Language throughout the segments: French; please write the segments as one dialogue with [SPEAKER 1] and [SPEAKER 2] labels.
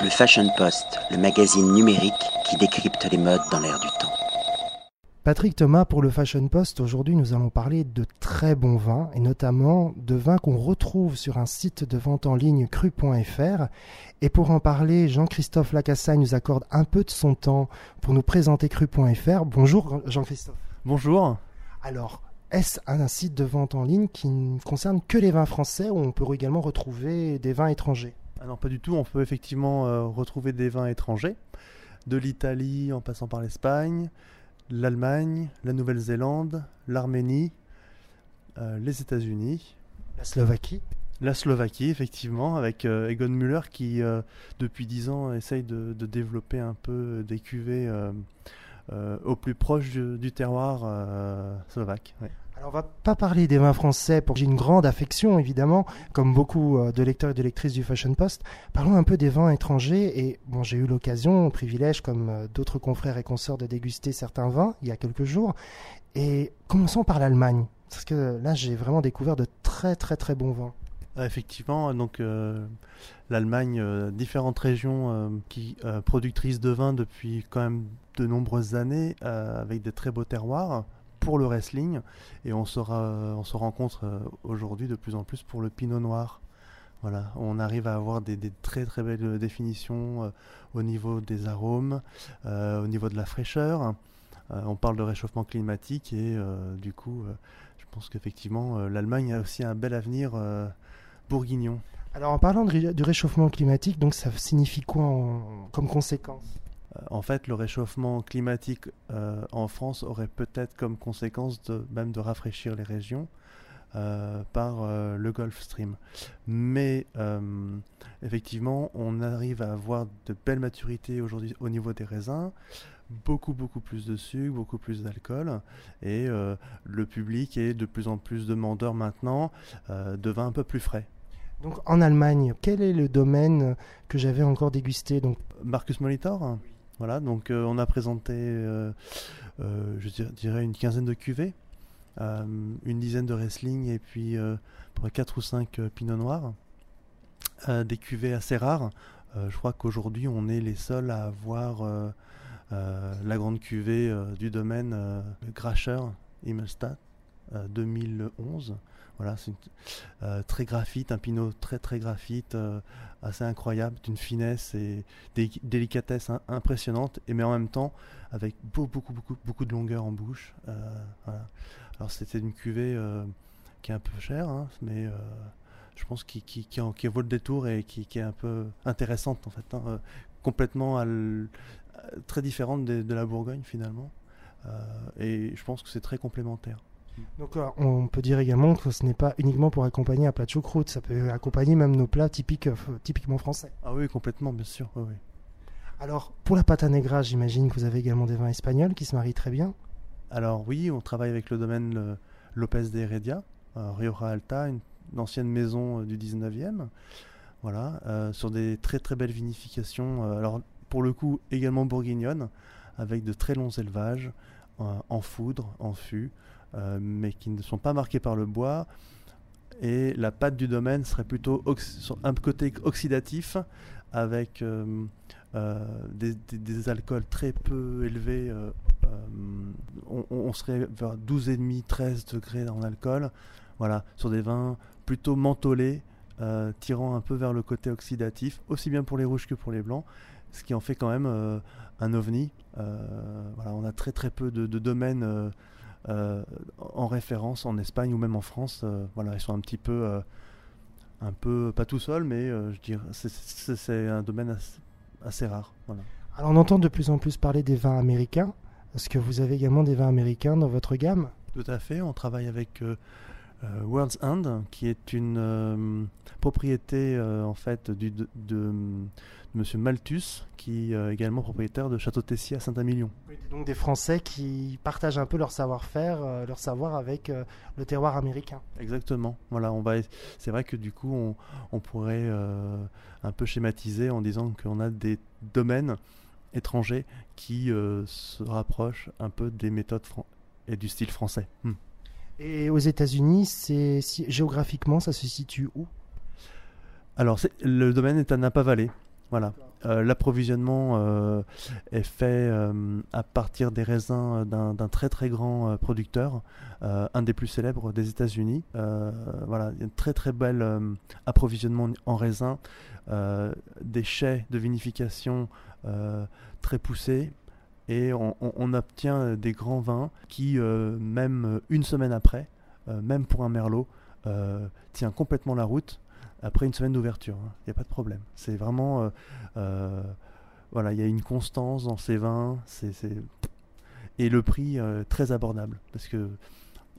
[SPEAKER 1] Le Fashion Post, le magazine numérique qui décrypte les modes dans l'air du temps.
[SPEAKER 2] Patrick Thomas pour le Fashion Post. Aujourd'hui, nous allons parler de très bons vins et notamment de vins qu'on retrouve sur un site de vente en ligne cru.fr. Et pour en parler, Jean-Christophe Lacassagne nous accorde un peu de son temps pour nous présenter cru.fr. Bonjour Jean-Christophe.
[SPEAKER 3] Bonjour.
[SPEAKER 2] Alors, est-ce un site de vente en ligne qui ne concerne que les vins français ou on peut également retrouver des vins étrangers?
[SPEAKER 3] Alors pas du tout, on peut effectivement euh, retrouver des vins étrangers, de l'Italie en passant par l'Espagne, l'Allemagne, la Nouvelle-Zélande, l'Arménie, euh, les États-Unis.
[SPEAKER 2] La Slovaquie
[SPEAKER 3] La Slovaquie, effectivement, avec euh, Egon Müller qui, depuis dix ans, essaye de, développer un peu des cuvées au plus proche du, terroir slovaque.
[SPEAKER 2] Alors on va pas parler des vins français pour j'ai une grande affection évidemment, comme beaucoup euh, de lecteurs et de lectrices du Fashion Post. Parlons un peu des vins étrangers et bon j'ai eu l'occasion, au privilège comme euh, d'autres confrères et consorts de déguster certains vins il y a quelques jours. Et commençons par l'Allemagne parce que là j'ai vraiment découvert de très très très bons vins.
[SPEAKER 3] Ah, effectivement, donc euh, l'Allemagne, différentes régions qui productrices de vins depuis quand même de nombreuses années avec des très beaux terroirs pour le wrestling et on se, on se rencontre euh, aujourd'hui de plus en plus pour le pinot noir. Voilà, on arrive à avoir des, très très belles définitions euh, au niveau des arômes, euh, au niveau de la fraîcheur. on parle de réchauffement climatique et du coup, je pense qu'effectivement, l'Allemagne a aussi un bel avenir bourguignon.
[SPEAKER 2] Alors en parlant du réchauffement climatique, donc ça signifie quoi comme conséquence?
[SPEAKER 3] euh, en fait, le réchauffement climatique euh, en France aurait peut-être comme conséquence de, même de rafraîchir les régions euh, par le Gulf Stream. Mais effectivement, on arrive à avoir de belles maturités aujourd'hui au niveau des raisins, beaucoup beaucoup plus de sucre, beaucoup plus d'alcool, et le public est de plus en plus demandeur maintenant de vins un peu plus frais.
[SPEAKER 2] Donc en Allemagne, quel est le domaine que j'avais encore dégusté? Donc
[SPEAKER 3] Marcus Molitor? Voilà, donc euh, on a présenté, euh, euh, je dirais, une quinzaine de cuvées, une dizaine de wrestling et puis 4 ou 5 pinot noirs. des cuvées assez rares. je crois qu'aujourd'hui on est les seuls à avoir la grande cuvée du domaine Grasher Himmelstadt 2011 voilà, c'est euh, très graphite, un pinot très très graphite, euh, assez incroyable, d'une finesse et des délicatesse impressionnante, et mais en même temps avec beaucoup beaucoup beaucoup de longueur en bouche. Euh, Alors c'était une cuvée qui est un peu chère, hein, mais je pense qui, qui, vaut le détour et qui, est un peu intéressante en fait, hein, complètement très différente de, la Bourgogne finalement. et je pense que c'est très complémentaire.
[SPEAKER 2] Donc euh, on peut dire également que ce n'est pas uniquement pour accompagner un plat de choucroute, ça peut accompagner même nos plats typiques, euh, typiquement français.
[SPEAKER 3] Ah oui, complètement, bien sûr.
[SPEAKER 2] Alors pour la pâte à negra, j'imagine que vous avez également des vins espagnols qui se marient très bien.
[SPEAKER 3] Alors oui, on travaille avec le domaine euh, Lopez de Heredia, Rioja Alta, une, ancienne maison du 19e. Voilà, sur des très très belles vinifications. alors pour le coup également bourguignonnes, avec de très longs élevages en foudre, en fût. Euh, mais qui ne sont pas marqués par le bois. Et la pâte du domaine serait plutôt un côté oxydatif avec euh, euh, des, alcools très peu élevés. On, serait vers 12,5, 13 degrés en alcool. Voilà, sur des vins plutôt mentholés, tirant un peu vers le côté oxydatif, aussi bien pour les rouges que pour les blancs, ce qui en fait quand même un ovni. voilà, on a très très peu de, de domaines en référence en Espagne ou même en France. Euh, voilà, ils sont un petit peu, euh, un peu pas tout seuls, mais je dirais c'est un domaine assez, rare. Voilà.
[SPEAKER 2] Alors on entend de plus en plus parler des vins américains. Est-ce que vous avez également des vins américains dans votre gamme?
[SPEAKER 3] Tout à fait. On travaille avec World's End, qui est une propriété en fait du, de, Monsieur Malthus, qui est euh, également propriétaire de Château Tessier à Saint-Amilion.
[SPEAKER 2] donc des Français qui partagent un peu leur savoir-faire, euh, leur savoir avec euh, le terroir américain.
[SPEAKER 3] Exactement. Voilà, on va. C'est vrai que du coup, on, pourrait un peu schématiser en disant qu'on a des domaines étrangers qui se rapprochent un peu des méthodes et du style français. Hmm.
[SPEAKER 2] Et aux États-Unis, c'est géographiquement, ça se situe où?
[SPEAKER 3] Alors, le domaine est à Napa Valley. Voilà. Euh, l'approvisionnement euh, est fait euh, à partir des raisins d'un très très grand producteur, un des plus célèbres des États-Unis. voilà, il y a un très très bel approvisionnement en raisins, des chais de vinification très poussés. Et on, obtient des grands vins qui, même une semaine après, même pour un merlot, tient complètement la route après une semaine d'ouverture. Il hein. n'y a pas de problème. C'est vraiment. Euh, euh, voilà, il y a une constance dans ces vins. Et le prix euh, très abordable. Parce que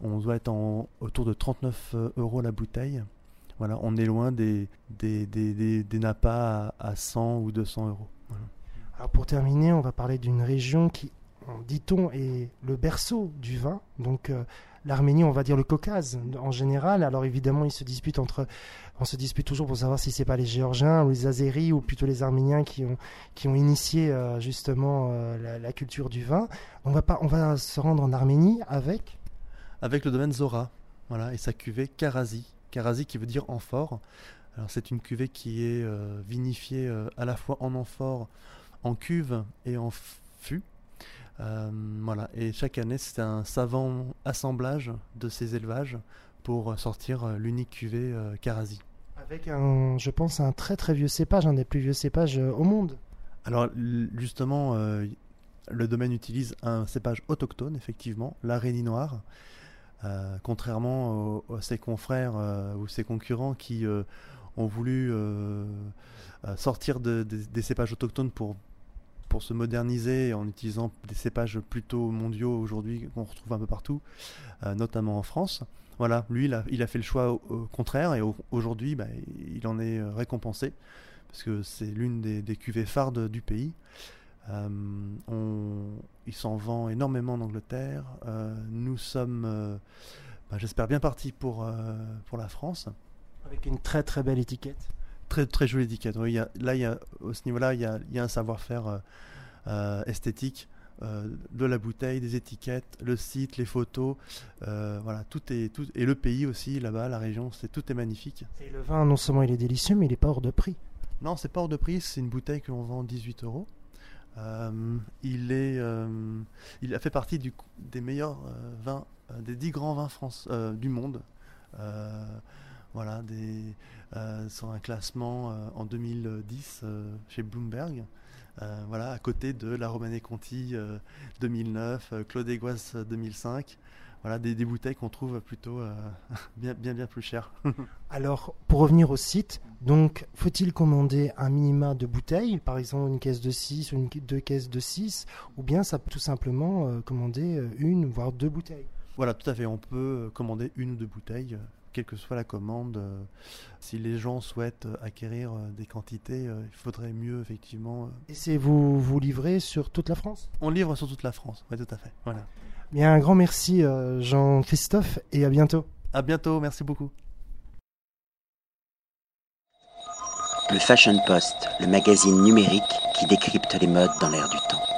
[SPEAKER 3] on doit être en, autour de 39 euros la bouteille. Voilà, on est loin des, des, des, des, à, 100 ou 200 euros.
[SPEAKER 2] Alors pour terminer, on va parler d'une région qui, dit-on, est le berceau du vin. Donc l'Arménie, on va dire le Caucase en général. Alors évidemment, on se dispute toujours pour savoir si c'est pas les Géorgiens ou les Azéris ou plutôt les Arméniens qui ont initié euh, justement euh, la, culture du vin. On va pas, on va se rendre en Arménie avec?
[SPEAKER 3] Avec le domaine Zora, voilà, et sa cuvée Karazi. Karazi qui veut dire amphore. Alors c'est une cuvée qui est euh, vinifiée à la fois en amphore, en cuve et en fût. Euh, voilà. Et chaque année, c'est un savant assemblage de ces élevages pour sortir euh, l'unique cuvée euh, Karazi.
[SPEAKER 2] Avec un, je pense, un très très vieux cépage, un des plus vieux cépages au monde.
[SPEAKER 3] Alors justement, le domaine utilise un cépage autochtone, effectivement, l'araignée noire. contrairement à ses confrères ou ses concurrents qui ont voulu sortir des cépages autochtones pour pour se moderniser en utilisant des cépages plutôt mondiaux aujourd'hui qu'on retrouve un peu partout, euh, notamment en France. Voilà, lui, il a, fait le choix au, contraire et aujourd'hui, bah, il en est euh, récompensé parce que c'est l'une des, cuvées phares du pays. Euh, il s'en vend énormément en Angleterre. nous sommes, bah, j'espère, bien partis pour, pour la France.
[SPEAKER 2] Avec une très très belle étiquette
[SPEAKER 3] très très jolie étiquette. Oui, là, il y a, au ce niveau-là, il y a, y a, un savoir-faire euh, euh, esthétique euh, de la bouteille, des étiquettes, le site, les photos, voilà, tout est tout et le pays aussi là-bas, la région, c'est tout est magnifique.
[SPEAKER 2] Et le vin, non seulement il est délicieux, mais il est pas hors de prix.
[SPEAKER 3] Non, c'est pas hors de prix. C'est une bouteille que l'on vend 18 euros. il est, il a fait partie du, des meilleurs vins, des 10 grands vins France, du monde voilà, des, sur un classement euh, en 2010 euh, chez Bloomberg. voilà, à côté de la Romanée Conti 2009, Claude Aiguas 2005 voilà, des, bouteilles qu'on trouve plutôt bien, bien, bien plus chères.
[SPEAKER 2] Alors, pour revenir au site, donc, faut-il commander un minima de bouteilles, par exemple une caisse de 6 ou une, deux caisses de 6, ou bien ça peut tout simplement commander une, voire deux bouteilles?
[SPEAKER 3] Voilà, tout à fait, on peut commander une ou deux bouteilles quelle que soit la commande, euh, si les gens souhaitent acquérir euh, des quantités, euh, il faudrait mieux effectivement.
[SPEAKER 2] Et c'est vous vous livrez sur toute la France?
[SPEAKER 3] On livre sur toute la France, oui tout à fait. Voilà.
[SPEAKER 2] Bien un grand merci Jean-Christophe et à bientôt.
[SPEAKER 3] À bientôt, merci beaucoup.
[SPEAKER 1] Le Fashion Post, le magazine numérique qui décrypte les modes dans l'air du temps.